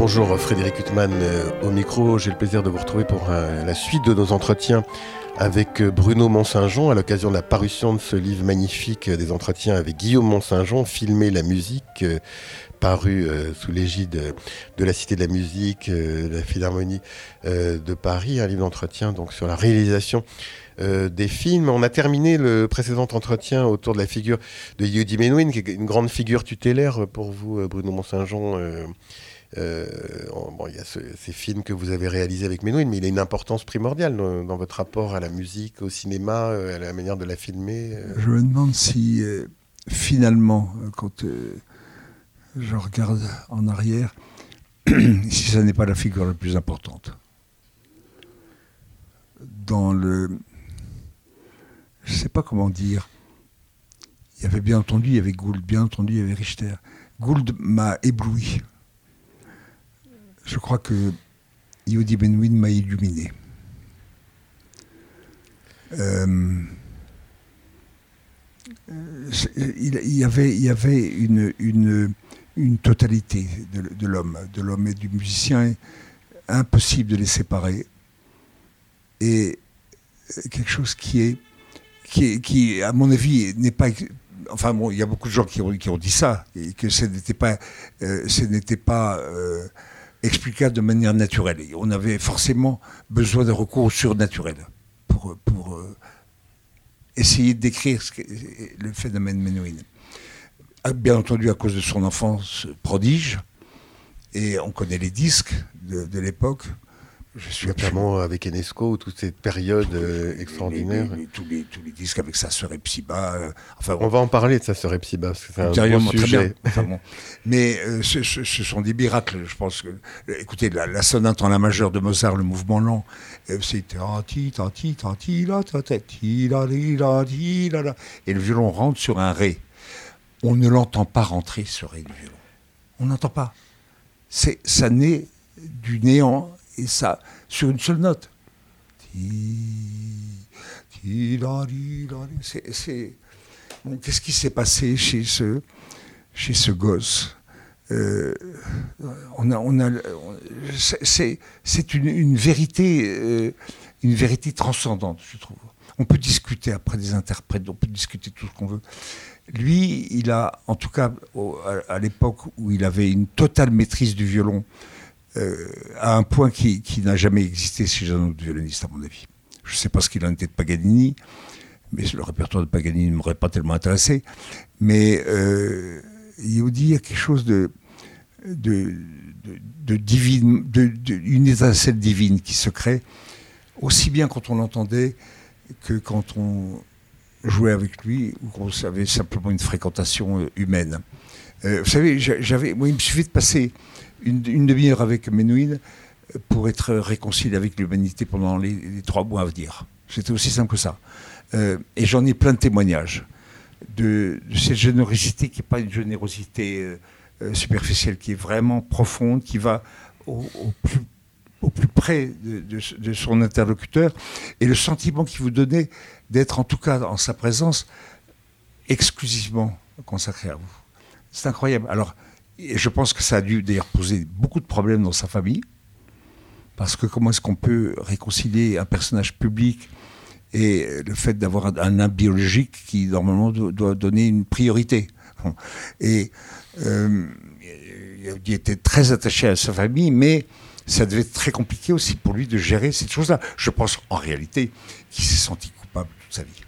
Bonjour Frédéric Huttman euh, au micro. J'ai le plaisir de vous retrouver pour euh, la suite de nos entretiens avec euh, Bruno Mont-Saint-Jean à l'occasion de la parution de ce livre magnifique des entretiens avec Guillaume Mont-Saint-Jean, Filmer la musique, paru sous l'égide de la Cité de la musique, de la Philharmonie de Paris, un livre d'entretien donc sur la réalisation des films. On a terminé le précédent entretien autour de la figure de Yudi Menuhin, qui est une grande figure tutélaire pour vous, Bruno Mont-Saint-Jean. Euh, bon, il y a ces films que vous avez réalisés avec Menuhin, mais il a une importance primordiale dans, votre rapport à la musique, au cinéma, euh, à la manière de la filmer. Euh. Je me demande si finalement, quand je regarde en arrière, si ça n'est pas la figure la plus importante. Dans le. Je ne sais pas comment dire. Il y avait bien entendu, il y avait Gould, bien entendu, il y avait Richter. Gould m'a ébloui je crois que Yodi Benwin m'a illuminé. Euh, il, y avait, il y avait une, totalité de, l'homme, de l'homme et du musicien, impossible de les séparer. Et quelque chose qui est, qui, à mon avis, n'est pas enfin bon, il y a beaucoup de gens qui ont, dit ça, et que ce n'était pas, euh, ce n'était pas euh, explicable de manière naturelle. On avait forcément besoin de recours surnaturel pour, euh, essayer de décrire le phénomène Menuhin. Ah, bien entendu, à cause de son enfance prodige, et on connaît les disques de l'époque, je suis Notamment avec Enesco, toute cette période euh, extraordinaire. tous, les, tous, les, disques avec sa sœur Epsiba. Euh, enfin, on va en parler de sa sœur Epsiba, parce que c'est un bon sujet. Mais euh, ce, sont des miracles, je pense. Que, écoutez, la, sonate en la majeure de Mozart, le mouvement lent, c'est et le violon rentre sur un ré. On ne l'entend pas rentrer ce ré du violon. On n'entend pas. C'est, ça naît du néant et ça, sur une seule note. Qu'est-ce qui s'est passé chez ce, chez ce gosse euh, on a, on a, c'est une, une, vérité, euh, une vérité transcendante, je trouve. On peut discuter après des interprètes, on peut discuter tout ce qu'on veut. Lui, il a, en tout cas, à l'époque où il avait une totale maîtrise du violon, euh, à un point qui, n'a jamais existé chez un autre violoniste, à mon avis. Je ne sais pas ce qu'il en était de Paganini, mais le répertoire de Paganini ne m'aurait pas tellement intéressé. Mais euh, il y a quelque chose de, de, de, divine, une étincelle divine qui se crée, aussi bien quand on l'entendait que quand on jouait avec lui ou qu'on avait simplement une fréquentation euh, humaine. vous savez, j'avais, moi, il me suffit de passer une, demi-heure avec Menuhin pour être réconcilié avec l'humanité pendant les, trois mois à venir. C'était aussi simple que ça. Euh, et j'en ai plein de témoignages de, cette générosité qui n'est pas une générosité euh, euh, superficielle, qui est vraiment profonde, qui va au, plus, au plus, près de, son interlocuteur, et le sentiment qu'il vous donnait d'être en tout cas en sa présence exclusivement consacré à vous. C'est incroyable. Alors, et je pense que ça a dû d'ailleurs poser beaucoup de problèmes dans sa famille. Parce que comment est-ce qu'on peut réconcilier un personnage public et le fait d'avoir un nain biologique qui normalement doit donner une priorité? Et euh, il était très attaché à sa famille, mais ça devait être très compliqué aussi pour lui de gérer cette chose-là. Je pense en réalité qu'il s'est senti coupable toute sa vie.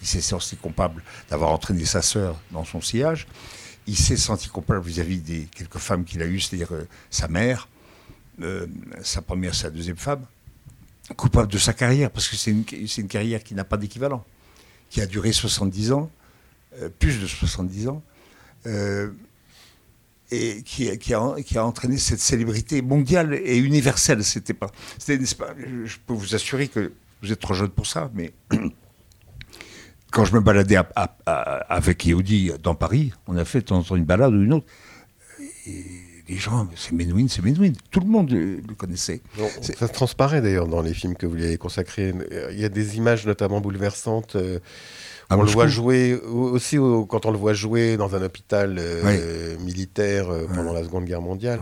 Il s'est senti coupable d'avoir entraîné sa sœur dans son sillage il s'est senti coupable vis-à-vis des quelques femmes qu'il a eues, c'est-à-dire euh, sa mère, euh, sa première, sa deuxième femme, coupable de sa carrière, parce que c'est une, carrière qui n'a pas d'équivalent, qui a duré 70 ans, euh, plus de 70 ans, et qui, qui, a, qui, a, entraîné cette célébrité mondiale et universelle. C'était pas, pas, je peux vous assurer que vous êtes trop jeune pour ça, mais quand je me baladais avec Yehudi dans Paris, on a fait de temps en temps une balade ou une autre. Et les gens, c'est Menuhin, c'est Menuhin. Tout le monde le, connaissait. ça se transparaît d'ailleurs dans les films que vous lui avez consacrés. Il y a des images notamment bouleversantes. Euh, ah, on le voit jouer aussi quand on le voit jouer dans un hôpital euh, militaire euh, pendant la Seconde Guerre mondiale.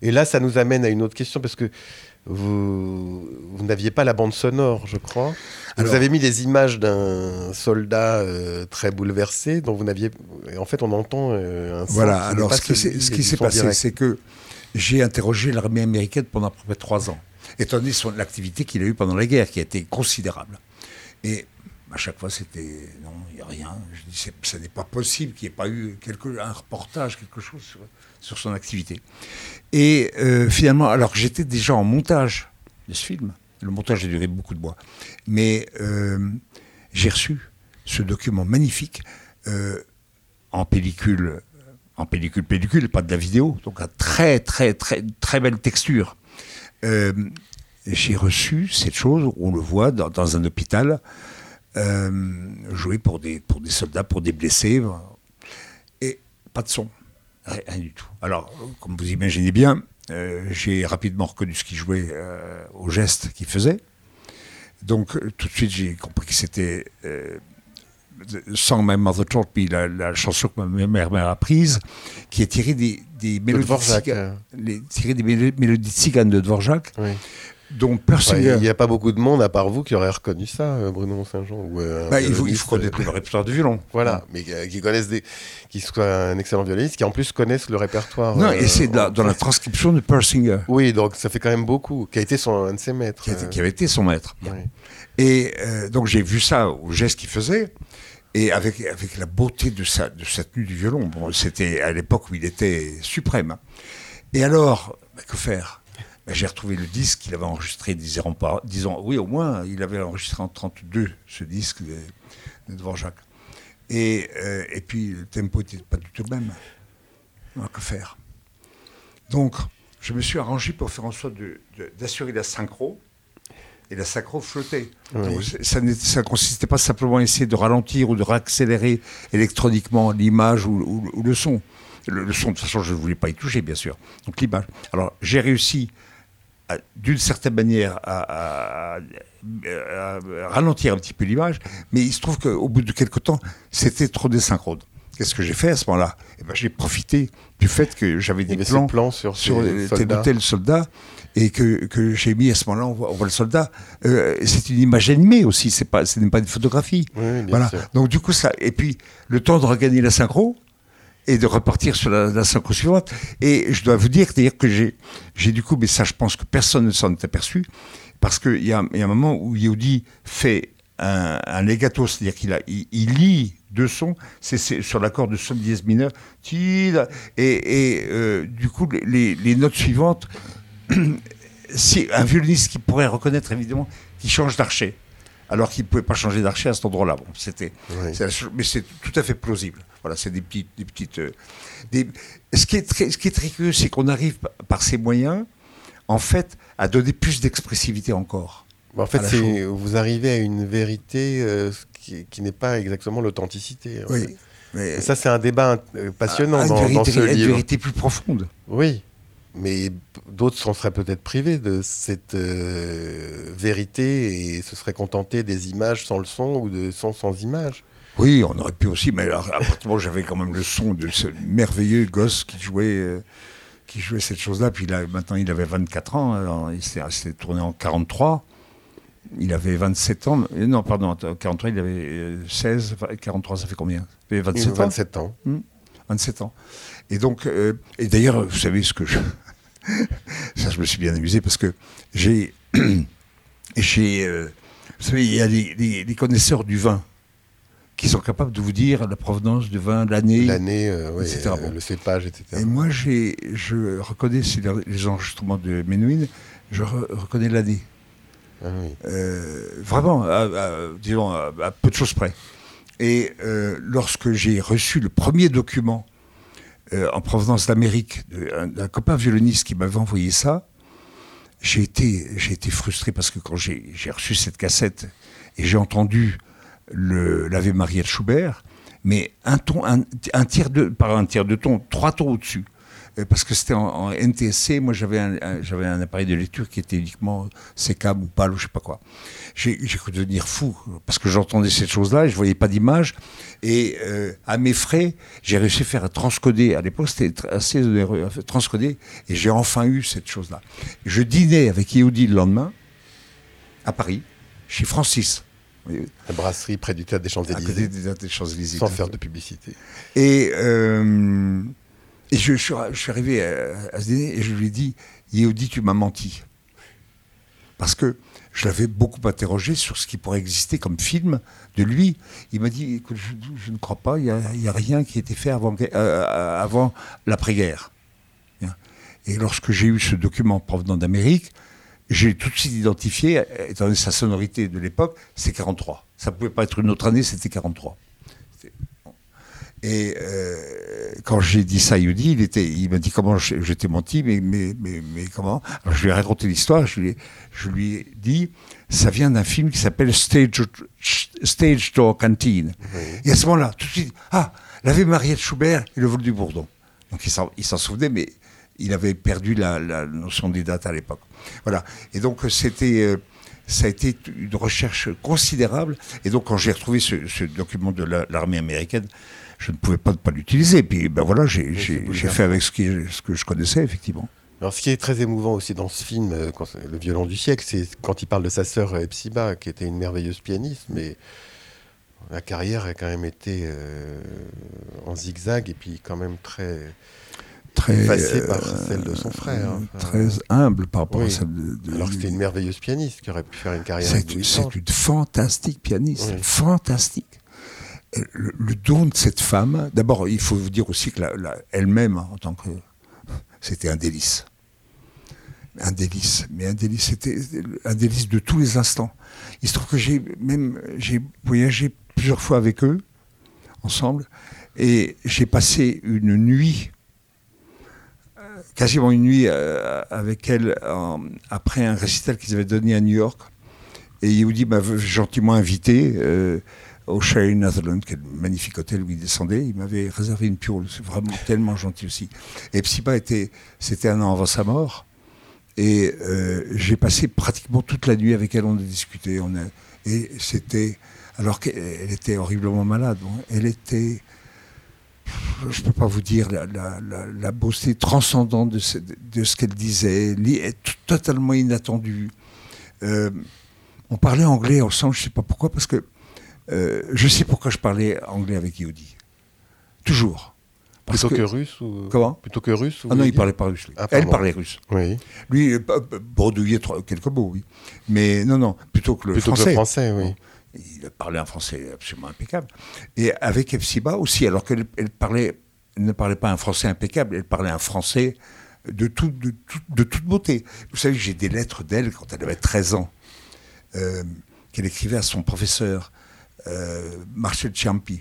Et là, ça nous amène à une autre question parce que vous, vous n'aviez pas la bande sonore, je crois. vous avez mis des images d'un soldat euh, très bouleversé, dont vous n'aviez. En fait, on entend euh, un. Voilà. Alors, ce qui, ce qui s'est passé, c'est que j'ai interrogé l'armée américaine pendant à peu près trois ans, étant donné l'activité qu'il a eue pendant la guerre, qui a été considérable. Et à chaque fois, c'était non, il n'y a rien. Je dis, ce n'est pas possible qu'il n'y ait pas eu un reportage, quelque chose sur, son activité. Et euh, finalement, alors que j'étais déjà en montage de ce film, le montage a duré beaucoup de mois, mais euh, j'ai reçu ce document magnifique euh, en pellicule, en pellicule, pellicule, pas de la vidéo, donc à très très très très belle texture. j'ai reçu cette chose, on le voit dans un hôpital, jouer pour des, pour des soldats, pour des blessés, et pas de son. Rien du tout. Alors, comme vous imaginez bien, euh, j'ai rapidement reconnu ce qu'il jouait euh, au geste qu'il faisait. Donc, euh, tout de suite, j'ai compris que c'était Sans My Mother Taught Me, la, chanson que ma mère m'a apprise, qui est tirée des, des mélodies, de des mélodies de Dvorak. Oui. Donc Il n'y a pas beaucoup de monde, à part vous, qui aurait reconnu ça, euh, Bruno Saint-Jean. Euh, bah, il, faut, il faut connaître le répertoire du violon. Voilà, mais euh, qui connaissent des, qui soit un excellent violoniste, qui en plus connaissent le répertoire. Non, et c'est dans la transcription de Persinger. Oui, donc ça fait quand même beaucoup. Qui a été son, un de ses maîtres. Qui, avait été son maître. Et donc j'ai vu ça au geste qu'il faisait. Et avec, avec la beauté de sa, de sa tenue du violon, bon, c'était à l'époque où il était suprême. Et alors, bah, que faire? J'ai retrouvé le disque qu'il avait enregistré dix ans, par, ans, oui au moins, il avait enregistré en 32 ce disque de, de Dvorak. Et, euh, et puis le tempo n'était pas du tout le même. que faire? Donc, je me suis arrangé pour faire en sorte d'assurer la synchro. Et la synchro flottait. ça ne consistait pas simplement à essayer de ralentir ou de réaccélérer électroniquement l'image ou, le son. Le, le, son, de toute façon, je ne voulais pas y toucher, bien sûr. Donc l'image. Alors, j'ai réussi d'une certaine manière à, ralentir un petit peu l'image, mais il se trouve qu'au bout de quelques temps, c'était trop désynchrone. Qu'est-ce que j'ai fait à ce moment-là? Eh ben, J'ai profité du fait que j'avais des plans, sur, sur tel ou tel soldat et que, que j'ai mis à ce moment-là, on voit, le soldat. Euh, c'est une image animée aussi, c'est pas, ce n'est pas une photographie. voilà. Donc du coup ça, et puis le temps de regagner la synchro, et de repartir sur la, la synchro suivante. Et je dois vous dire, dire que j'ai, du coup, mais ça je pense que personne ne s'en est aperçu, parce qu'il y a, y a un moment où Yehudi fait un, un legato, c'est-à-dire qu'il a, il, lit deux sons, c'est, sur l'accord de sol dièse mineur, et, et euh, du coup les, les notes suivantes, si un violoniste qui pourrait reconnaître évidemment, qui change d'archet alors qu'il ne pouvait pas changer d'archet à cet endroit-là. Bon, c'était, mais c'est tout à fait plausible. Voilà, c'est des petites, des petites. Euh, ce qui est très, ce qui est très curieux, c'est qu'on arrive par ces moyens, en fait, à donner plus d'expressivité encore. En fait, vous arrivez à une vérité euh, qui, n'est pas exactement l'authenticité. Hein. Oui. Mais, ça, c'est un débat euh, passionnant dans, dans, ce livre. Une vérité plus profonde. Oui. Mais d'autres s'en seraient peut-être privés de cette euh, vérité et se seraient contentés des images sans le son ou de son sans image. Oui, on aurait pu aussi, mais alors, j'avais quand même le son de ce merveilleux gosse qui jouait, euh, qui jouait cette chose-là. Puis là, maintenant, il avait 24 ans, il s'est tourné en 43. Il avait 27 ans. Euh, non, pardon, 43, il avait 16. 43, ça fait combien? Il avait 27 ans? 27 ans. 27 ans. Et donc, et d'ailleurs, vous savez ce que je, ça, je me suis bien amusé parce que j'ai. j'ai euh, vous savez, il y a des, connaisseurs du vin qui sont capables de vous dire la provenance du vin, l'année, l'année, euh, etc. Euh, le cépage, etc. Et moi, j'ai, je reconnais les enregistrements de Menuhin, je reconnais l'année. Ah vraiment, disons, à, peu de choses près. Et lorsque j'ai reçu le premier document euh, en provenance d'Amérique, d'un copain violoniste qui m'avait envoyé ça. J'ai été, frustré parce que quand j'ai reçu cette cassette et j'ai entendu l'Ave Maria de Schubert, mais un ton, un, tiers de, par un tiers de ton, trois tons au-dessus. Euh, parce que c'était en, NTSC. Moi, j'avais un, j'avais un appareil de lecture qui était uniquement sécable ou pâle ou je sais pas quoi. J'ai, cru devenir fou parce que j'entendais cette chose-là et je voyais pas d'image. Et euh, à mes frais, j'ai réussi à faire transcoder. À l'époque, c'était assez onéreux, transcoder. Et j'ai enfin eu cette chose-là. Je dînais avec Yehudi le lendemain à Paris, chez Francis. La brasserie près du théâtre des Champs-Élysées. Sans faire de publicité. Et, euh, et je, suis arrivé à, ce dîner et je lui ai dit Yehudi, tu m'as menti. Parce que je l'avais beaucoup interrogé sur ce qui pourrait exister comme film de lui. Il m'a dit écoute, je, ne crois pas, il n'y a, rien qui a été fait avant, euh, avant l'après-guerre. Et lorsque j'ai eu ce document provenant d'Amérique, j'ai tout de suite identifié, étant donné sa sonorité de l'époque, c'est 43. Ça ne pouvait pas être une autre année, c'était 43. Et euh, quand j'ai dit ça à Yudi, il, était, il m'a dit comment j'étais menti, mais, mais, mais, mais, comment? Alors je lui ai raconté l'histoire, je, lui je lui ai dit, ça vient d'un film qui s'appelle Stage, Stage Door Canteen. Et à ce moment-là, tout de suite, ah, l'avait Mariette Schubert et le vol du Bourdon. Donc il s'en souvenait, mais il avait perdu la, notion des dates à l'époque. Voilà. Et donc c'était, euh, ça a été une recherche considérable. Et donc quand j'ai retrouvé ce, document de l'armée américaine, je ne pouvais pas ne pas l'utiliser. Puis ben voilà, j'ai fait avec ce, qui, ce que je connaissais effectivement. Alors, ce qui est très émouvant aussi dans ce film, euh, Le violon du siècle, c'est quand il parle de sa sœur Epsiba, qui était une merveilleuse pianiste, mais la carrière a quand même été euh, en zigzag et puis quand même très très effacée par euh, celle de son frère. très humble par rapport à celle de, Alors que c'était une merveilleuse pianiste qui aurait pu faire une carrière. C'est une, fantastique pianiste, fantastique. Le, don de cette femme, d'abord, il faut vous dire aussi que elle-même, en tant que. C'était un délice. Un délice. Mais un délice, c'était un délice de tous les instants. Il se trouve que j'ai même j'ai voyagé plusieurs fois avec eux, ensemble, et j'ai passé une nuit quasiment une nuit euh, avec elle après un récital qu'ils avaient donné à New York. Et Yehudi m'avait gentiment invité euh, au Sherry est le magnifique hôtel où il descendait. Il m'avait réservé une piole. C'est vraiment tellement gentil aussi. Et Psyba était, c'était un an avant sa mort. Et euh, j'ai passé pratiquement toute la nuit avec elle. On a discuté. On a, et c'était alors qu'elle était horriblement malade. Elle était je ne peux pas vous dire la, beauté transcendante de ce, de ce qu'elle disait, totalement inattendue. Euh, on parlait anglais ensemble, je ne sais pas pourquoi, parce que euh, je sais pourquoi je parlais anglais avec Yehudi. Toujours. plutôt que, russe ou... Comment? Plutôt que russe Ah non, il parlait pas russe. Ah, Elle parlait russe. Oui. Lui, euh, bredouillait quelques mots, oui. Mais non, non, plutôt que le plutôt français. Que le français, oui il parlait un français absolument impeccable. Et avec Epsiba aussi, alors qu'elle parlait, ne parlait pas un français impeccable, elle parlait un français de, tout, de, toute beauté. Vous savez, j'ai des lettres d'elle quand elle avait 13 ans, euh, qu'elle écrivait à son professeur, Marcel Ciampi.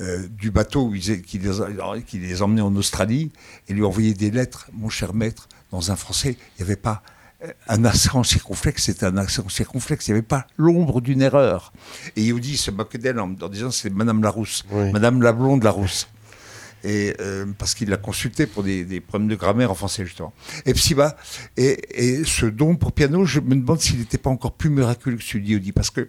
Euh, du bateau qui les, qui les emmenait en Australie et lui envoyait des lettres, mon cher maître, dans un français, il n'y avait pas euh, un accent circonflexe, c'était un accent circonflexe. Il n'y avait pas l'ombre d'une erreur. Et Yehudi se moquait d'elle en, disant c'est Madame Larousse, Madame la blonde Larousse. Et euh, parce qu'il l'a consulté pour des, problèmes de grammaire en français justement. Et Psyba, et, ce don pour piano, je me demande s'il n'était pas encore plus miraculeux que celui d'Yehudi, parce que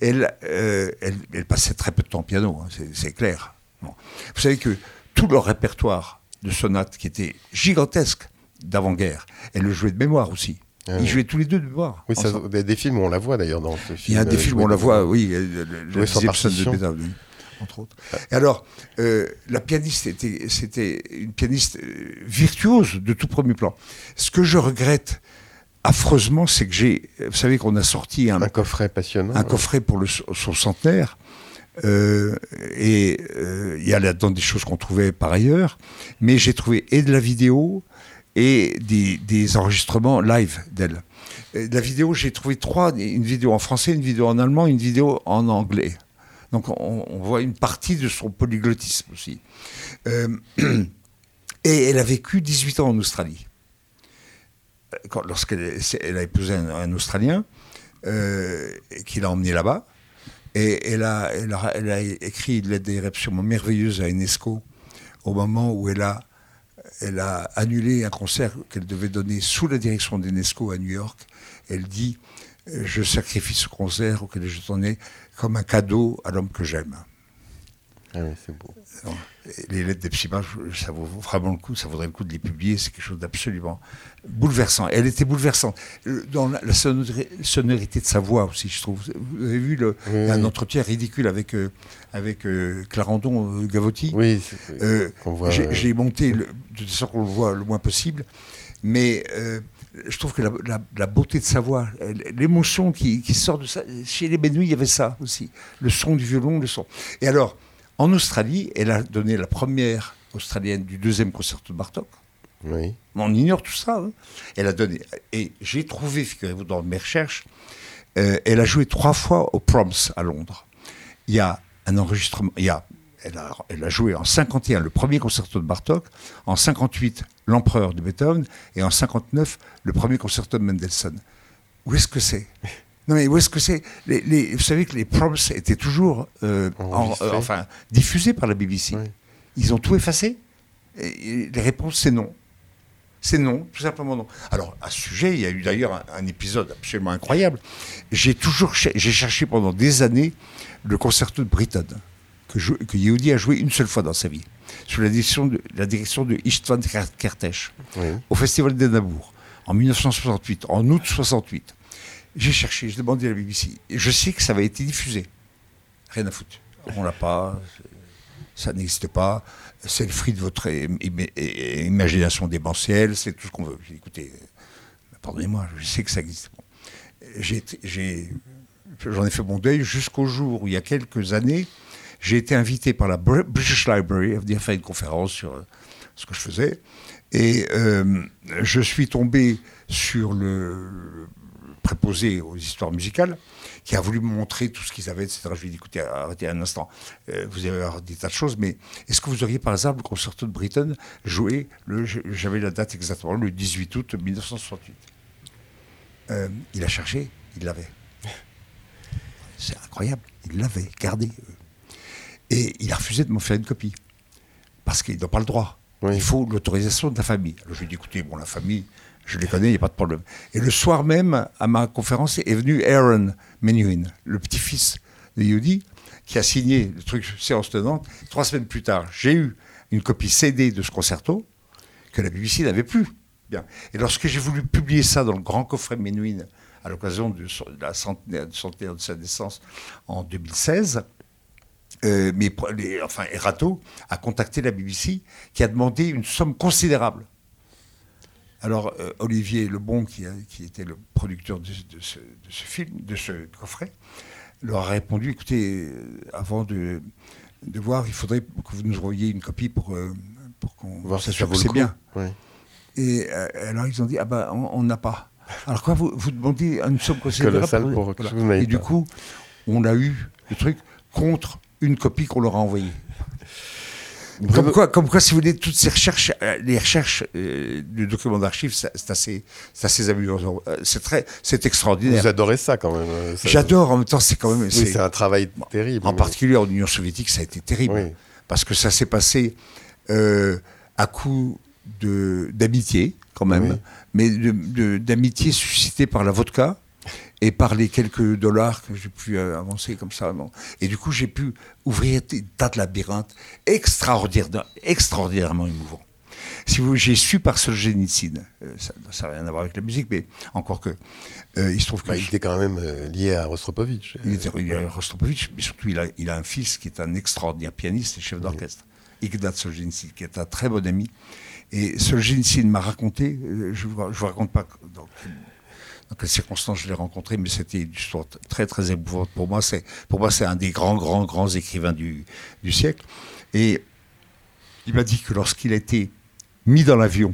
elle, euh, elle, passait très peu de temps au piano, hein, c'est clair. Vous savez que tout leur répertoire de sonates qui était gigantesque d'avant-guerre, elle le jouait de mémoire aussi. Ah Ils jouaient tous les deux de voir. Oui, ça, des films où on la voit d'ailleurs dans ce film. Il y a des films où on la voit, oui. Le, le, de Beethoven, entre autres. Et alors, euh, la pianiste était, c'était une pianiste euh, virtuose de tout premier plan. Ce que je regrette affreusement, c'est que j'ai, vous savez qu'on a sorti un, un coffret passionnant, un coffret pour le, son centenaire. Euh, et euh, il y a là-dedans des choses qu'on trouvait par ailleurs, mais j'ai trouvé et de la vidéo, et des, enregistrements live d'elle. La vidéo, j'ai trouvé trois, une vidéo en français, une vidéo en allemand, une vidéo en anglais. Donc on, voit une partie de son polyglottisme aussi. Euh, et elle a vécu 18 ans en Australie. Lorsqu'elle elle a épousé un, Australien euh, qui l'a emmené là-bas. Et elle a, écrit une lettre absolument merveilleuse à UNESCO au moment où elle a elle a annulé un concert qu'elle devait donner sous la direction d'Enesco à New York. Elle dit euh, Je sacrifie ce concert auquel je tenais comme un cadeau à l'homme que j'aime. Ah oui, c'est beau. Les lettres d'Epsima, ça vaut vraiment le coup, ça vaudrait le coup de les publier, c'est quelque chose d'absolument bouleversant. Elle était bouleversante. Euh, dans la sonorité de sa voix aussi, je trouve. Vous avez vu le, un entretien ridicule avec, euh, avec euh, Clarendon Gavotti? Oui, j'ai monté de sorte qu'on le voit le moins possible, mais je trouve que la, beauté de sa voix, l'émotion qui, qui, sort de ça, chez les Benouilles, il y avait ça aussi. Le son du violon, le son. Et alors, en Australie, elle a donné la première australienne du deuxième concerto de Bartok. Oui. On ignore tout ça. Hein. Elle a donné. Et j'ai trouvé, figurez-vous, dans mes recherches, euh, elle a joué trois fois au Proms à Londres. Il y a un enregistrement. Il y a, elle, a, elle a joué en 51 le premier concerto de Bartok, en 58 l'Empereur de Beethoven et en 59 le premier concerto de Mendelssohn. Où est-ce que c'est? Non, mais où est-ce que c'est? Les, Vous savez que les proms étaient toujours euh, euh, enfin, diffusés par la BBC. Ils ont tout effacé? Et Les réponses, c'est non. C'est non, tout simplement non. Alors, à ce sujet, il y a eu d'ailleurs un, épisode absolument incroyable. J'ai toujours j'ai cherché pendant des années le concerto de Britton, que, que Yehudi a joué une seule fois dans sa vie, sous la direction de, la direction de Istvan Kertész, au Festival d'Edinburgh, en 1968, en août 68. J'ai cherché, j'ai demandé à la BBC. Et je sais que ça avait été diffusé. Rien à foutre. On l'a pas, ça n'existe pas. C'est le fruit de votre imagination démentielle, c'est tout ce qu'on veut. J'ai écoutez, pardonnez-moi, je sais que ça existe. j'en ai fait mon deuil jusqu'au jour où, il y a quelques années, j'ai été invité par la British Library à venir faire une conférence sur ce que je faisais. Et euh, je suis tombé sur le, préposé aux histoires musicales, qui a voulu me montrer tout ce qu'ils avaient, etc. Je lui ai dit, écoutez, arrêtez un instant, euh, vous avez des tas de choses, mais est-ce que vous auriez par hasard, le concerto de Britton, joué, j'avais la date exactement, le 18 août 1968 euh, Il a cherché, il l'avait. C'est incroyable, il l'avait gardé. Et il a refusé de m'en faire une copie, parce qu'il n'a pas le droit. Il faut l'autorisation de la famille. Alors je lui ai dit, écoutez, bon, la famille, je les connais, il n'y a pas de problème. Et le soir même, à ma conférence, est venu Aaron Menuhin, le petit-fils de Yehudi, qui a signé le truc séance tenante. Trois semaines plus tard, j'ai eu une copie CD de ce concerto que la BBC n'avait plus. Bien. Et lorsque j'ai voulu publier ça dans le grand coffret Menuhin, à l'occasion de, la centenaire, de sa naissance en 2016, euh, mais, enfin, Erato a contacté la BBC qui a demandé une somme considérable alors, euh, Olivier Lebon, qui, qui, était le producteur de, ce, film, de ce coffret, leur a répondu écoutez, euh, avant de, voir, il faudrait que vous nous envoyiez une copie pour, pour qu'on voir si ça que c'est bien. Et alors, ils ont dit ah ben, on n'a pas. Alors, quoi, vous, vous demandez une somme considérable pour, Et du coup, on a eu le truc contre une copie qu'on leur a envoyée. Comme quoi, comme quoi, si vous voulez, toutes ces recherches, euh, les recherches euh, du document d'archives, c'est assez, assez amusant. Euh, c'est très, c'est extraordinaire. Vous adorez ça quand même. J'adore. En même temps, c'est quand même. c'est un travail terrible. En particulier en Union soviétique, ça a été terrible parce que ça s'est passé à coup de d'amitié quand même, mais d'amitié suscitée par la vodka et par les quelques dollars que j'ai pu euh, avancer comme ça. Et du coup, j'ai pu ouvrir des tas de labyrinthes extraordinaires, extraordinairement émouvants. Si vous, j'ai su par Solzhenitsyn, euh, ça n'a rien à voir avec la musique, mais encore que, euh, il se trouve que... Bah, il était quand même lié à Rostropovitch. Il était lié à Rostropovitch, mais surtout, il a, il a un fils qui est un extraordinaire pianiste et chef d'orchestre, Ignat Solzhenitsyn, qui est un très bon ami. Et Solzhenitsyn m'a raconté, je ne vous, raconte pas dans dans quelles circonstances je l'ai rencontré, mais c'était une histoire très très émouvante pour moi. C'est pour moi c'est un des grands grands grands écrivains du, du siècle. Et il m'a dit que lorsqu'il a été mis dans l'avion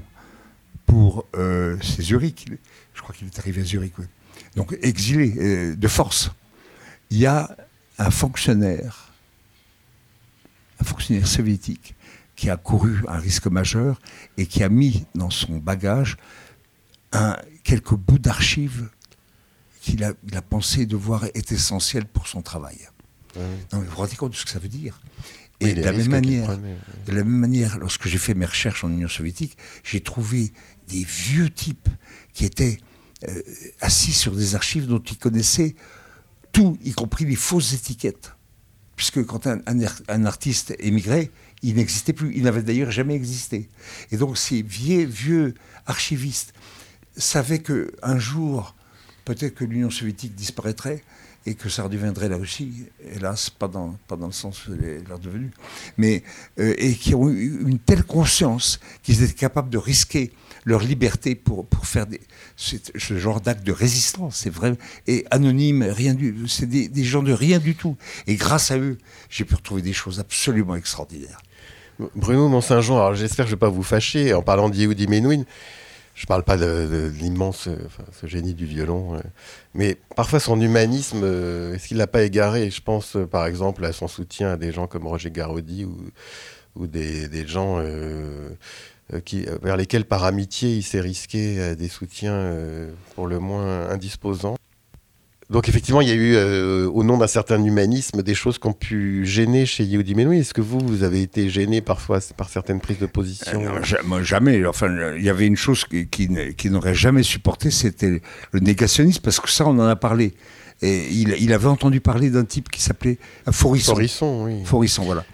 pour euh, c'est Zurich, je crois qu'il est arrivé à Zurich, donc exilé euh, de force, il y a un fonctionnaire, un fonctionnaire soviétique qui a couru un risque majeur et qui a mis dans son bagage un, quelques bouts d'archives qu'il a, il a pensé devoir être essentiels pour son travail. Non, mais vous vous rendez compte de ce que ça veut dire et de la, même manière, de la même manière, lorsque j'ai fait mes recherches en Union soviétique, j'ai trouvé des vieux types qui étaient euh, assis sur des archives dont ils connaissaient tout, y compris les fausses étiquettes. Puisque quand un, un, artiste émigrait, il n'existait plus. Il n'avait d'ailleurs jamais existé. Et donc ces vieux, vieux archivistes savaient qu'un jour, peut-être que l'Union soviétique disparaîtrait et que ça redeviendrait la Russie, hélas, pas dans, pas dans le sens où elle est devenue, mais, euh, et qui ont eu une telle conscience qu'ils étaient capables de risquer leur liberté pour, pour faire ce genre d'acte de résistance. C'est vrai. Et anonyme, rien du C'est des, des, gens de rien du tout. Et grâce à eux, j'ai pu retrouver des choses absolument extraordinaires. Bruno Mont-Saint-Jean, alors j'espère que je ne vais pas vous fâcher en parlant d'Yehudi Menuhin. Je ne parle pas de, l'immense, enfin, ce génie du violon, euh, mais parfois son humanisme, euh, est-ce qu'il l'a pas égaré? Je pense euh, par exemple à son soutien à des gens comme Roger Garaudy ou, des, gens euh, qui, euh, vers lesquels, par amitié, il s'est risqué euh, des soutiens pour le moins indisposants. Donc effectivement, il y a eu, au nom d'un certain humanisme, des choses qui ont pu gêner chez Yehudi Menuhin. Est-ce que vous, vous avez été gêné parfois par certaines prises de position Moi, jamais. Enfin, il y avait une chose qui, qui, n'aurait jamais supporté, c'était le négationnisme, parce que ça, on en a parlé. Et il, il avait entendu parler d'un type qui s'appelait Forisson. Forisson, oui. Forisson, voilà.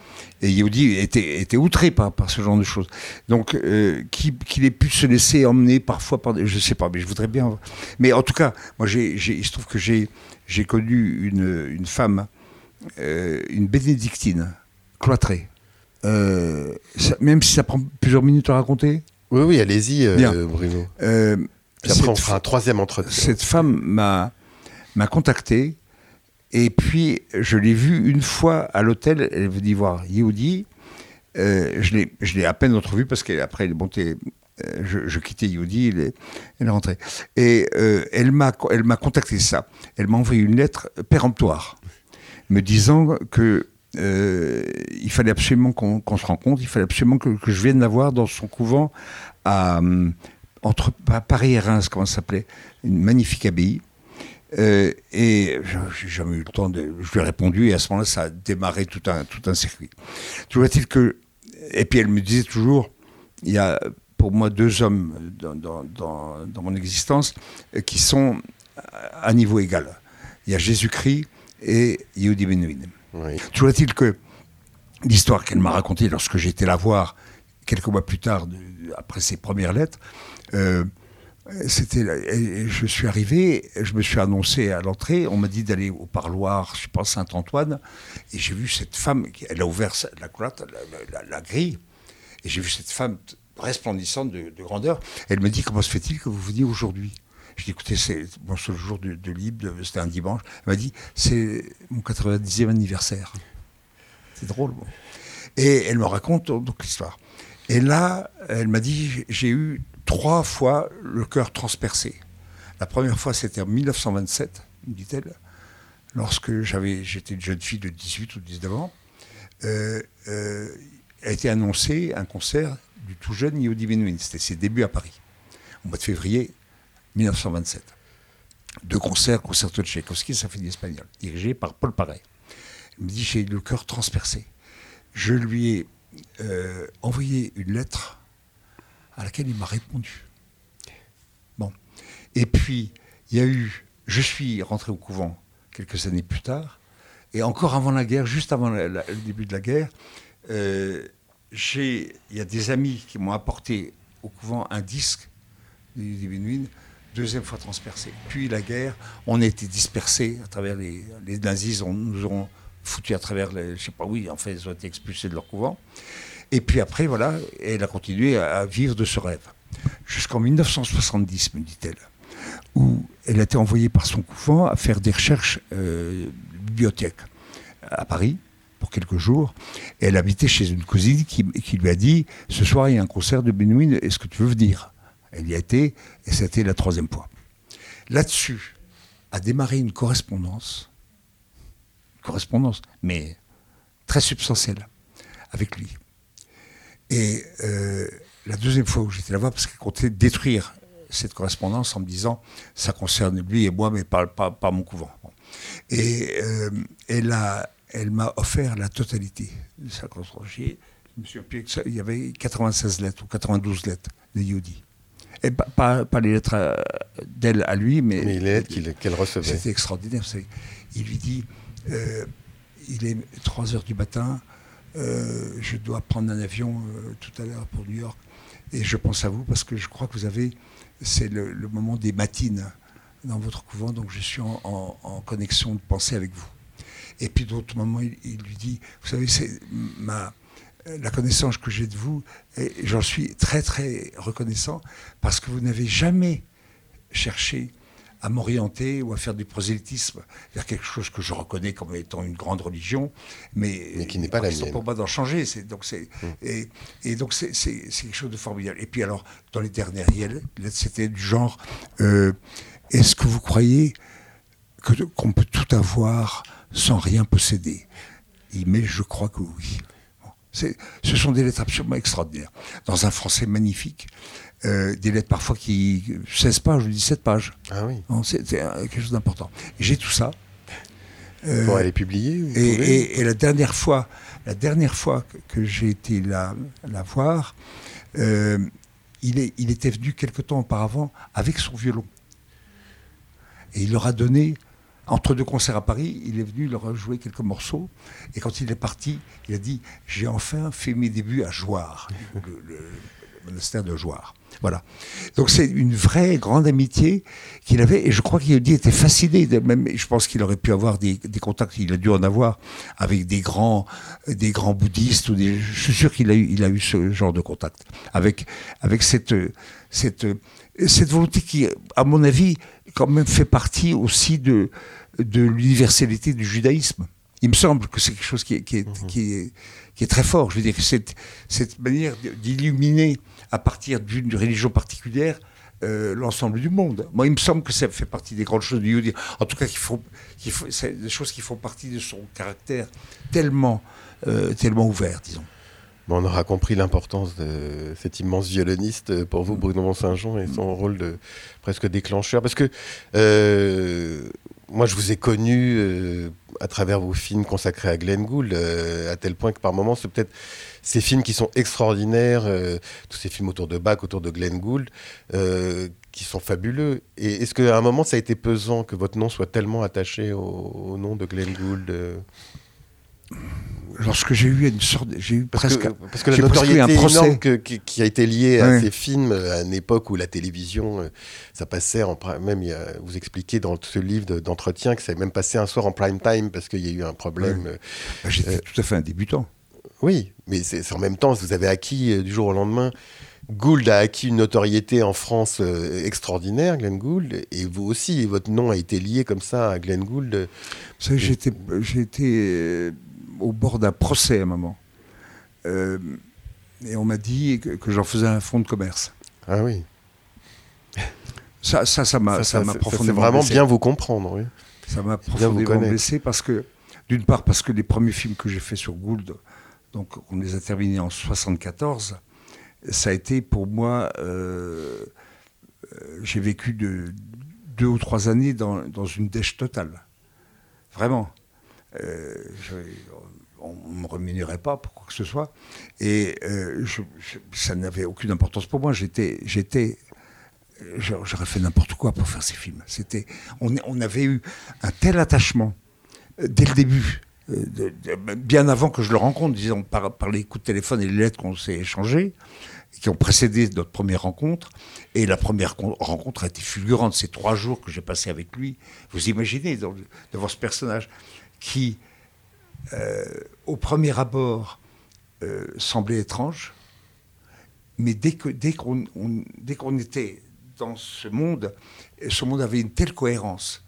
Et Yehudi était, était outré par, par ce genre de choses. Donc, euh, qu'il ait pu se laisser emmener parfois par des, Je sais pas, mais je voudrais bien. Mais en tout cas, moi, j'ai, il se trouve que j'ai, connu une, une femme, euh, une bénédictine, cloîtrée. Euh, même si ça prend plusieurs minutes à raconter. Oui, oui, allez-y, Bruno. Puis après, on fera un troisième entretien. Cette femme m'a, m'a contacté et puis, je l'ai vue une fois à l'hôtel, elle est venue voir Yehudi. Euh, je l'ai à peine entrevue parce qu'après, elle est. Euh, je, quittais Yehudi, elle est, rentrée. Et euh, elle m'a contacté ça. Elle m'a envoyé une lettre péremptoire me disant que il fallait absolument qu'on se rencontre, il fallait absolument que, que, je vienne la voir dans son couvent à, entre Paris et Reims, comment ça s'appelait, une magnifique abbaye. Euh, et j'ai jamais eu le temps de. Je lui ai répondu et à ce moment-là, ça a démarré tout un, tout un circuit. Toujours est-il que. Et puis elle me disait toujours il y a pour moi deux hommes dans, dans, dans, mon existence euh, qui sont à niveau égal. Il y a Jésus-Christ et Yehudi Menuhin. Oui. Toujours est-il que l'histoire qu'elle m'a racontée lorsque j'étais la voir quelques mois plus tard, après ses premières lettres, euh, c'était, je suis arrivé, je me suis annoncé à l'entrée. On m'a dit d'aller au parloir, je pense Saint-Antoine, et j'ai vu cette femme. Elle a ouvert la, grille, et j'ai vu cette femme resplendissante de, grandeur. Elle me dit comment se fait-il que vous veniez aujourd'hui? Je dis écoutez, c'est mon seul jour de, libre, c'était un dimanche. Elle m'a dit c'est mon 90e anniversaire. C'est drôle. Et elle me raconte donc l'histoire. Et là, elle m'a dit j'ai eu trois fois le cœur transpercé. La première fois, c'était en 1927, me dit-elle, lorsque j'avais, j'étais une jeune fille de 18 ou 19 ans. Euh, euh, a été annoncé un concert du tout jeune Yehudi Menuhin. C'était ses débuts à Paris, au mois de février 1927. Deux concerts, concerto de Tchaïkovski, symphonie espagnole, dirigé par Paul Paré. Il me dit J'ai le cœur transpercé. Je lui ai euh, envoyé une lettre à laquelle il m'a répondu. Bon. Et puis, il y a eu. Je suis rentré au couvent quelques années plus tard, et encore avant la guerre, juste avant le début de la guerre, euh, il y a des amis qui m'ont apporté au couvent un disque des Divine deuxième fois transpercé. Puis la guerre, on a été dispersés à travers les, les nazis, on nous ont foutus à travers, les, je sais pas, oui, en fait, ils ont été expulsés de leur couvent. Et puis après, voilà, elle a continué à vivre de ce rêve. Jusqu'en 1970, me dit-elle, où elle a été envoyée par son couvent à faire des recherches euh, bibliothèque à Paris pour quelques jours. Et elle habitait chez une cousine qui, lui a dit Ce soir, il y a un concert de Benoît, est-ce que tu veux venir? Elle y a été, et c'était la troisième fois. Là-dessus, a démarré une correspondance, une correspondance, mais très substantielle, avec lui. Et euh, la deuxième fois où j'étais là-bas, parce qu'elle comptait détruire cette correspondance en me disant ça concerne lui et moi, mais pas, pas, pas mon couvent. Et euh, elle, a, elle m'a offert la totalité de sa Je me suis il y avait 96 lettres ou 92 lettres de Yodi. Et pas, pas, les lettres euh, d'elle à lui, mais, mais les lettres qu'elle recevait. C'était extraordinaire. Il lui dit euh, il est 3 heures du matin, euh, je dois prendre un avion tout à l'heure pour New York. Et je pense à vous parce que je crois que vous avez, c'est le, moment des matines dans votre couvent, donc je suis en, connexion de pensée avec vous. Et puis d'autres moments, il, lui dit, vous savez, c'est ma, la connaissance que j'ai de vous, et j'en suis très très reconnaissant parce que vous n'avez jamais cherché à m'orienter ou à faire du prosélytisme vers quelque chose que je reconnais comme étant une grande religion, mais, qui n'est pas la mienne. pour moi d'en changer. C'est, donc c'est, mmh. et, donc c'est, quelque chose de formidable. Et puis alors, dans les dernières c'était du genre, euh, est-ce que vous croyez que, qu'on peut tout avoir sans rien posséder? Mais je crois que oui. ce sont des lettres absolument extraordinaires, dans un français magnifique. Euh, des lettres parfois qui 16 pages ou 17 pages. Ah oui. C'est quelque chose d'important. J'ai tout ça. Euh, Pour aller publier et, et, la dernière fois, la dernière fois que, j'ai été la, la voir, euh, il, est, il était venu quelque temps auparavant avec son violon. Et il leur a donné, entre deux concerts à Paris, il est venu leur jouer quelques morceaux. Et quand il est parti, il a dit J'ai enfin fait mes débuts à Joire, le, le monastère de Joire. Voilà. Donc c'est une vraie grande amitié qu'il avait, et je crois qu'il était fasciné. Même, je pense qu'il aurait pu avoir des, contacts, il a dû en avoir avec des grands, des grands bouddhistes. Ou des, je suis sûr qu'il a eu, il a eu ce genre de contact avec, avec cette, cette, cette volonté qui, à mon avis, quand même fait partie aussi de, de l'universalité du judaïsme. Il me semble que c'est quelque chose qui est, qui est, mhm. qui est, qui est très fort. Je veux dire, cette, manière d'illuminer à partir d'une religion particulière euh, l'ensemble du monde. Moi, il me semble que ça fait partie des grandes choses du yoga. En tout cas, c'est des choses qui font partie de son caractère tellement, euh, tellement ouvert, disons. on aura compris l'importance de cet immense violoniste pour vous, Bruno saint jean et son rôle de presque déclencheur. Parce que euh, moi, je vous ai connu euh, à travers vos films consacrés à Glenn Gould, euh, à tel point que par moments, c'est peut-être ces films qui sont extraordinaires, euh, tous ces films autour de Bach, autour de Glenn Gould, qui sont fabuleux. Et est-ce qu'à un moment, ça a été pesant que votre nom soit tellement attaché au, nom de Glenn Gould lorsque j'ai eu une sorte, j'ai eu parce presque, que, parce que la notoriété un procès. qui, a été liée à ces films à une époque où la télévision, euh, ça passait en même. vous expliquez dans ce livre d'entretien que ça même passé un soir en prime time parce qu'il y a eu un problème. Euh, bah, j'étais euh, tout à fait un débutant. Oui, mais c'est en même temps, vous avez acquis du jour au lendemain. Gould a acquis une notoriété en France extraordinaire, Glenn Gould, et vous aussi, votre nom a été lié comme ça à Glenn Gould. Vous savez, été au bord d'un procès à un moment. Euh, et on m'a dit que, j'en faisais un fonds de commerce. Ah oui. Ça, ça, ça m'a, ça, m'a profondément. C'est vraiment bien vous comprendre, oui. Ça m'a profondément blessé parce que, d'une part, parce que les premiers films que j'ai faits sur Gould, donc on les a terminés en 74, ça a été pour moi, euh, euh, j'ai vécu de deux ou trois années dans, dans une dèche totale. Vraiment. Euh, on ne me rémunérait pas pour quoi que ce soit. Et euh, ça n'avait aucune importance pour moi. J'étais, j'étais, j'aurais fait n'importe quoi pour faire ces films. C'était, on, avait eu un tel attachement euh, dès le début, bien avant que je le rencontre, disons par, par les coups de téléphone et les lettres qu'on s'est échangées, qui ont précédé notre première rencontre. Et la première rencontre a été fulgurante. Ces trois jours que j'ai passés avec lui, vous imaginez devant ce personnage qui, euh, au premier abord, euh, semblait étrange, mais dès qu'on était dans ce monde, ce monde avait une telle cohérence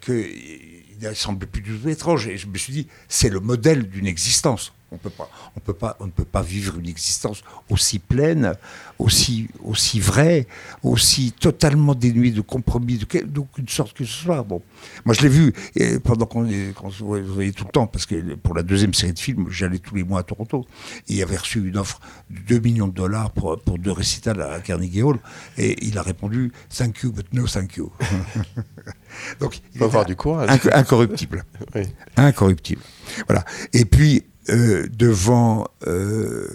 qu'il ne semblait plus du tout étrange. Et je me suis dit, c'est le modèle d'une existence. On peut pas, on peut pas, on ne peut pas vivre une existence aussi pleine, aussi, aussi vraie, aussi totalement dénuée de compromis, d'aucune sorte que ce soit. Bon, moi je l'ai vu pendant qu'on se voyait tout le temps, parce que pour la deuxième série de films, j'allais tous les mois à Toronto, et il avait reçu une offre de 2 millions de dollars pour, pour deux récitals à Carnegie Hall, et il a répondu Thank you, but no thank you. Donc, il faut avoir du courage. incorruptible. Incorruptible. Voilà. Et puis, euh, devant. Euh,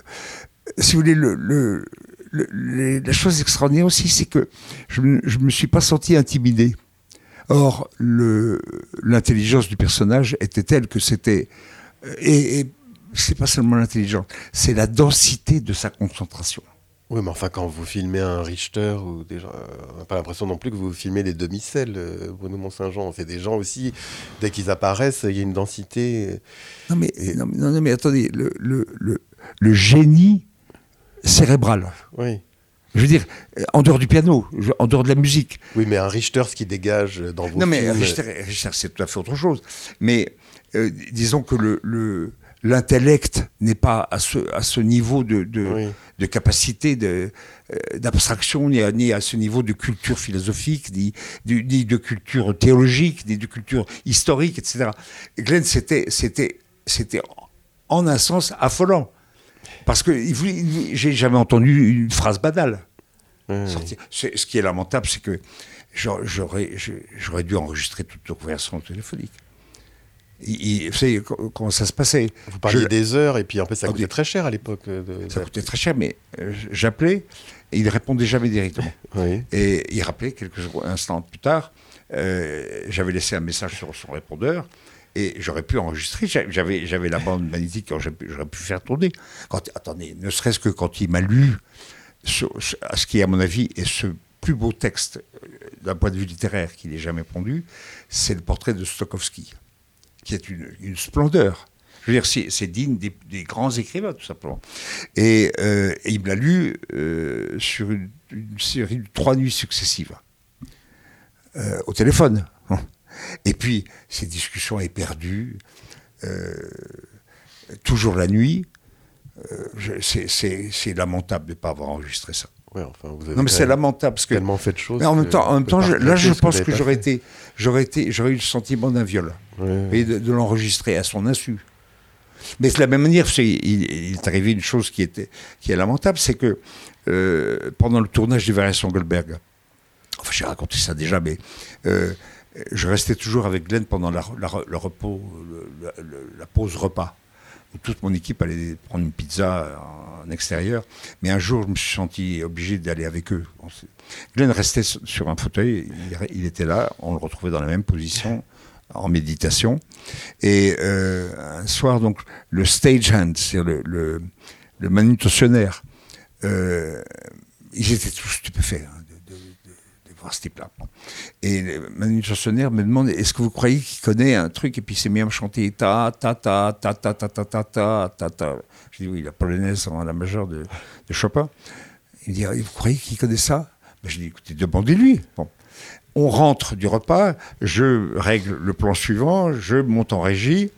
si vous voulez, le, la chose extraordinaire aussi, c'est que je ne me suis pas senti intimidé. Or, l'intelligence du personnage était telle que c'était. Euh, et, et c'est pas seulement l'intelligence, c'est la densité de sa concentration. Oui, mais enfin, quand vous filmez un Richter, ou déjà, on n'a pas l'impression non plus que vous filmez des demi-celles, euh, Bruno Mont-Saint-Jean. C'est des gens aussi, dès qu'ils apparaissent, il y a une densité. Non, mais, non, non, mais attendez, le, le, le, génie cérébral. Oui. Je veux dire, en dehors du piano, en dehors de la musique. Oui, mais un Richter, ce qui dégage dans vos Non, mais Richter, Richter c'est tout à fait autre chose. Mais euh, disons que le l'intellect n'est pas à ce, à ce niveau de, de, capacité euh, d'abstraction, ni, à, ni à ce niveau de culture philosophique, ni, ni, de culture théologique, ni de culture historique, etc. Glenn, c'était, c'était, c'était en un sens affolant. Parce que j'ai jamais entendu une phrase banale. Ce qui est lamentable, c'est que j'aurais, j'aurais dû enregistrer toute nos conversations vous savez comment ça se passait? Vous parliez des heures, et puis en fait, ça coûtait très cher à l'époque. Euh, ça coûtait très cher, mais euh, j'appelais, et il répondait jamais directement. Et il rappelait quelques instants plus tard, euh, j'avais laissé un message sur son répondeur, et j'aurais pu enregistrer. J'avais, j'avais la bande magnétique que j'aurais pu faire tourner. Quand, attendez, ne serait-ce que quand il m'a lu ce, ce, qui, à mon avis, est ce plus beau texte d'un point de vue littéraire qu'il ait jamais pondu, c'est le portrait de Stokowski qui est une, splendeur. Je veux dire, c'est digne des, grands écrivains, tout simplement. Et, euh, il me l'a lu euh, sur une, série de trois nuits successives, euh, au téléphone. Et puis, ces discussions éperdues, toujours la nuit, c'est lamentable de ne pas avoir enregistré ça. Non, mais c'est lamentable parce que tellement fait de choses. Mais en même temps, en même temps là, je pense que j'aurais été, j'aurais été, j'aurais eu le sentiment d'un viol et de, l'enregistrer à son insu. Mais de la même manière, il, est arrivé une chose qui, était, qui est lamentable, c'est que euh, pendant le tournage des Variations Goldberg, enfin j'ai raconté ça déjà, mais euh, je restais toujours avec Glenn pendant la, le repos, la pause repas. Toute mon équipe allait prendre une pizza en, extérieur. Mais un jour, je me suis senti obligé d'aller avec eux. Glenn restait sur un fauteuil, il était là, on le retrouvait dans la même position en méditation. Et euh, un soir, donc, le stagehand, c'est-à-dire le, le, manutentionnaire, euh, ils étaient tous stupéfaits hein, ce type-là. Et le manutentionnaire me demande est-ce que vous croyez qu'il connaît un truc Et puis il s'est mis à me chanter ta ta ta ta ta ta ta ta ta ta ta. Je dis oui, la polonaise en la majeure de, Chopin. Il me dit vous croyez qu'il connaît ça ben, Je dis écoutez, demandez-lui. Bon on rentre du repas, je règle le plan suivant, je monte en régie,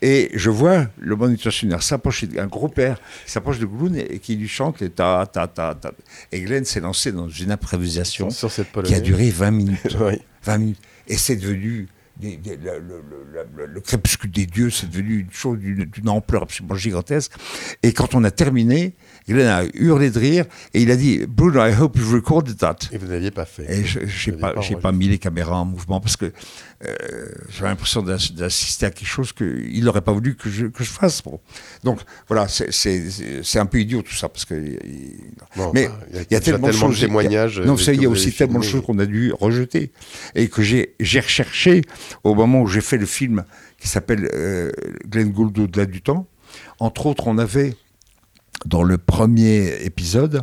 et je vois le manutentionnaire s'approcher, un gros père s'approche de Glenn et qui lui chante les ta, ta, ta, ta. Et Glenn s'est lancé dans une improvisation qui a duré 20 minutes. 20 minutes. Et c'est devenu le, crépuscule des dieux, c'est devenu une chose d'une ampleur absolument gigantesque. Et quand on a terminé, Glenn a hurlé de rire et il a dit Bruno, I hope you recorded that. Et vous n'aviez pas fait. Et je n'ai pas, pas, mis les caméras en mouvement parce que euh, j'avais l'impression d'assister à quelque chose qu'il n'aurait pas voulu que je, que je fasse. Donc voilà, c'est un peu idiot tout ça parce que. mais il y a, tellement, de témoignages. Non, il y a aussi tellement de choses qu'on a dû rejeter et que j'ai recherché au moment où j'ai fait le film qui s'appelle euh, Glenn Gould au-delà du temps. Entre autres, on avait dans le premier épisode,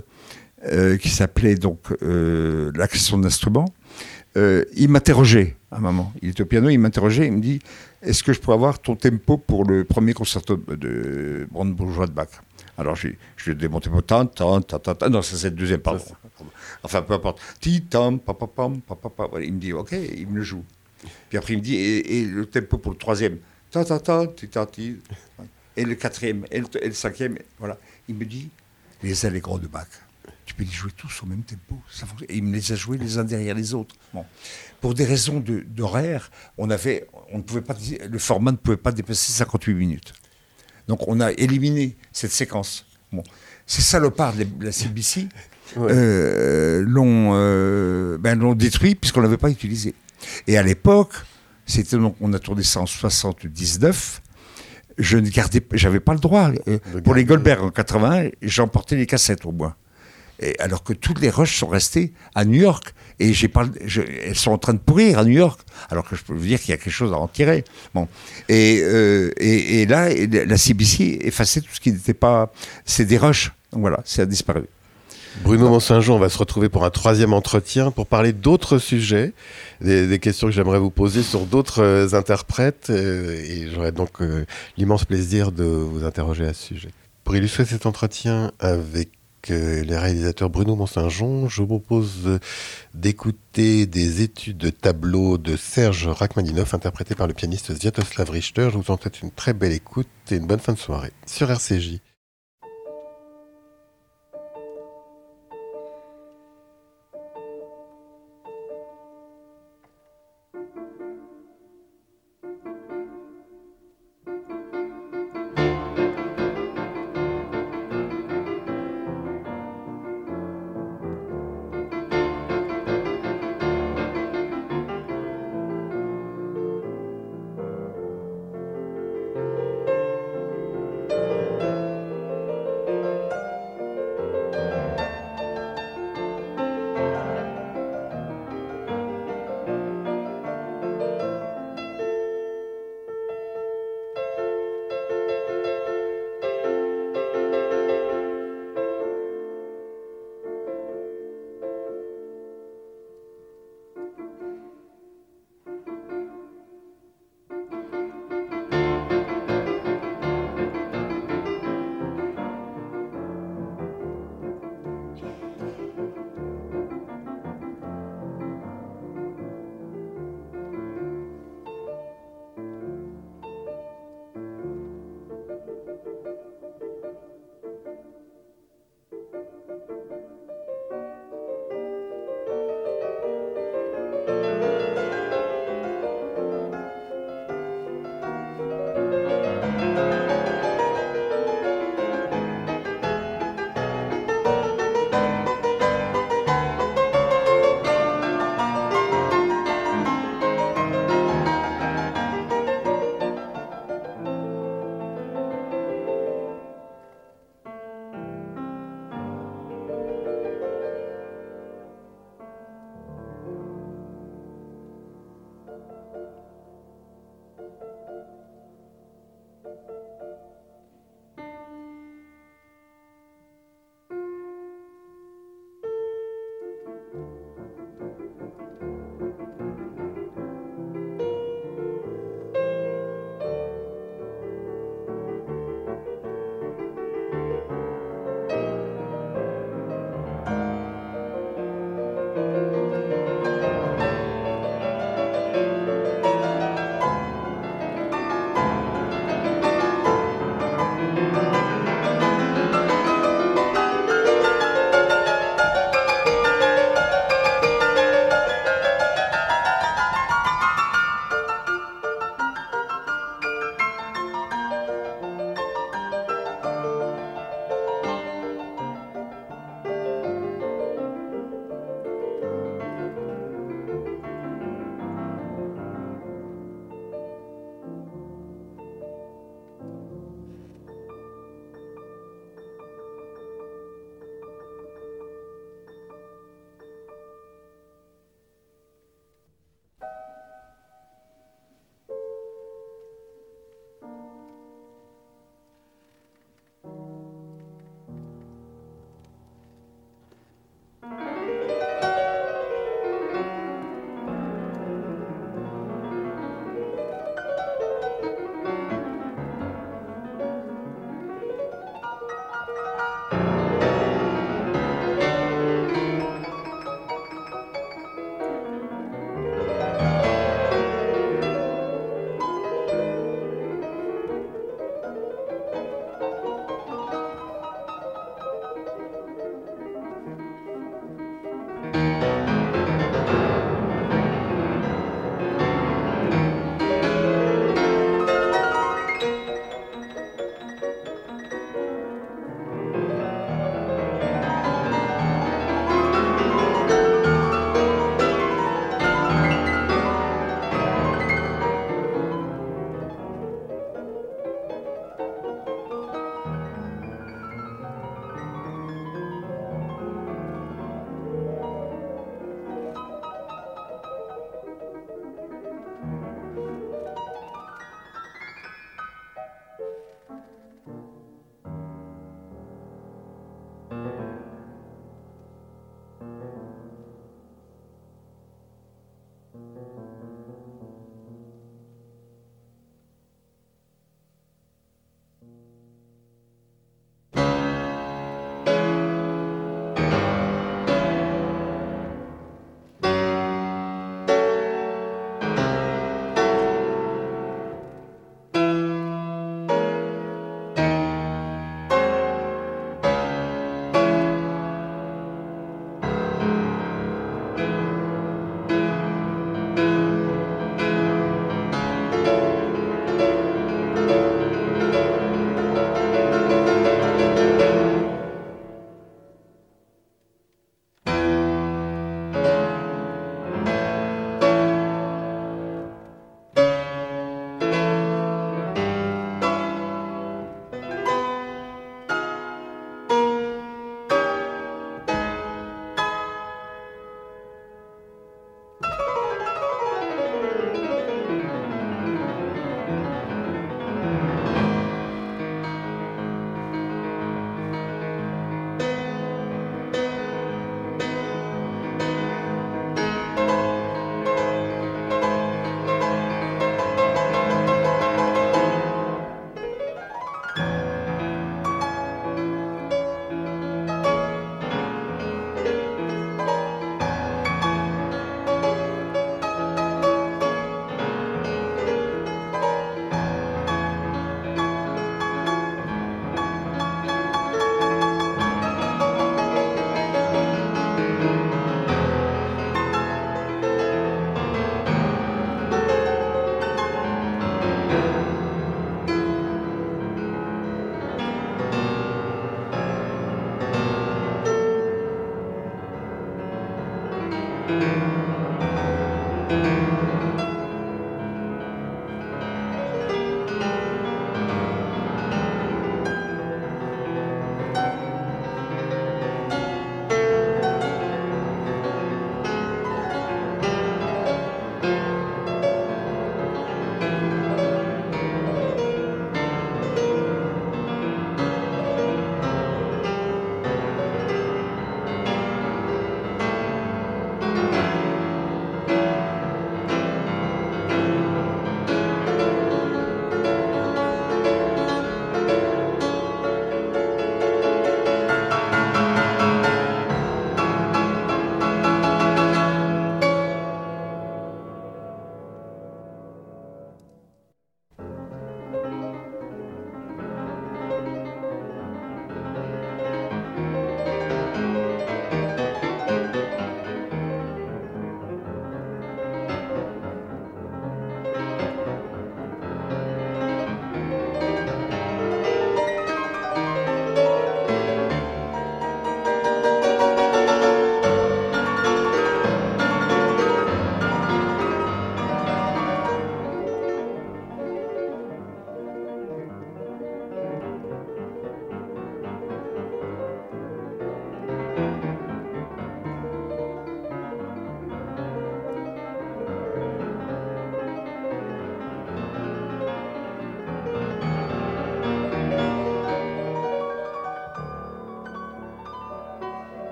euh, qui s'appelait donc euh, La question d'instrument, euh, il m'interrogeait à un moment. Il était au piano, il m'interrogeait, il me dit Est-ce que je pourrais avoir ton tempo pour le premier concerto de Brandebourgeois de Bach? Alors je lui ai démonté tant, tant, tant, tant, non, c'est le deuxième, pardon. Enfin, peu importe. Ti, tam, pa, pa, pam, pa, pa, pa. Il me dit Ok, il me le joue. Puis après, il me dit Et, le tempo pour le troisième? Ta, ta, ta, ti, ta, ti. et le quatrième, et le, et le cinquième, voilà. Il me dit, les allégros de Bach, tu peux les jouer tous au même tempo. Ça et il me les a joués les uns derrière les autres. Bon. Pour des raisons de- d'horaire, on avait, on ne pouvait pas, le format ne pouvait pas dépasser 58 minutes. Donc on a éliminé cette séquence. Bon. Ces salopards de la CBC Ouais. euh, l'ont euh, ben, l'ont détruit puisqu'on ne l'avait pas utilisé. Et à l'époque, c'était donc on a tourné ça en 79. Je ne gardais, j'avais pas le droit. euh, pour les. Goldberg en 80, j'emportais les cassettes au moins. Et alors que toutes les rushs sont restées à New York et j'ai pas, je- elles sont en train de pourrir à New York. Alors que je peux vous dire qu'il y a quelque chose à en tirer. Bon, et, euh, et, et là, la CBC effaçait tout ce qui n'était pas. C'est des rushs. Donc voilà, ça a disparu. Bruno Mont-Saint-Jean, on va se retrouver pour un troisième entretien pour parler d'autres sujets, des, questions que j'aimerais vous poser sur d'autres euh, interprètes. euh, et j'aurai donc euh, l'immense plaisir de vous interroger à ce sujet. Pour illustrer cet entretien avec les réalisateurs Bruno Mont-Saint-Jean, je vous propose d'écouter des études de tableau de Serge Rachmaninoff interprété par le pianiste Sviatoslav Richter. Je vous en souhaite une très belle écoute et une bonne fin de soirée sur RCJ.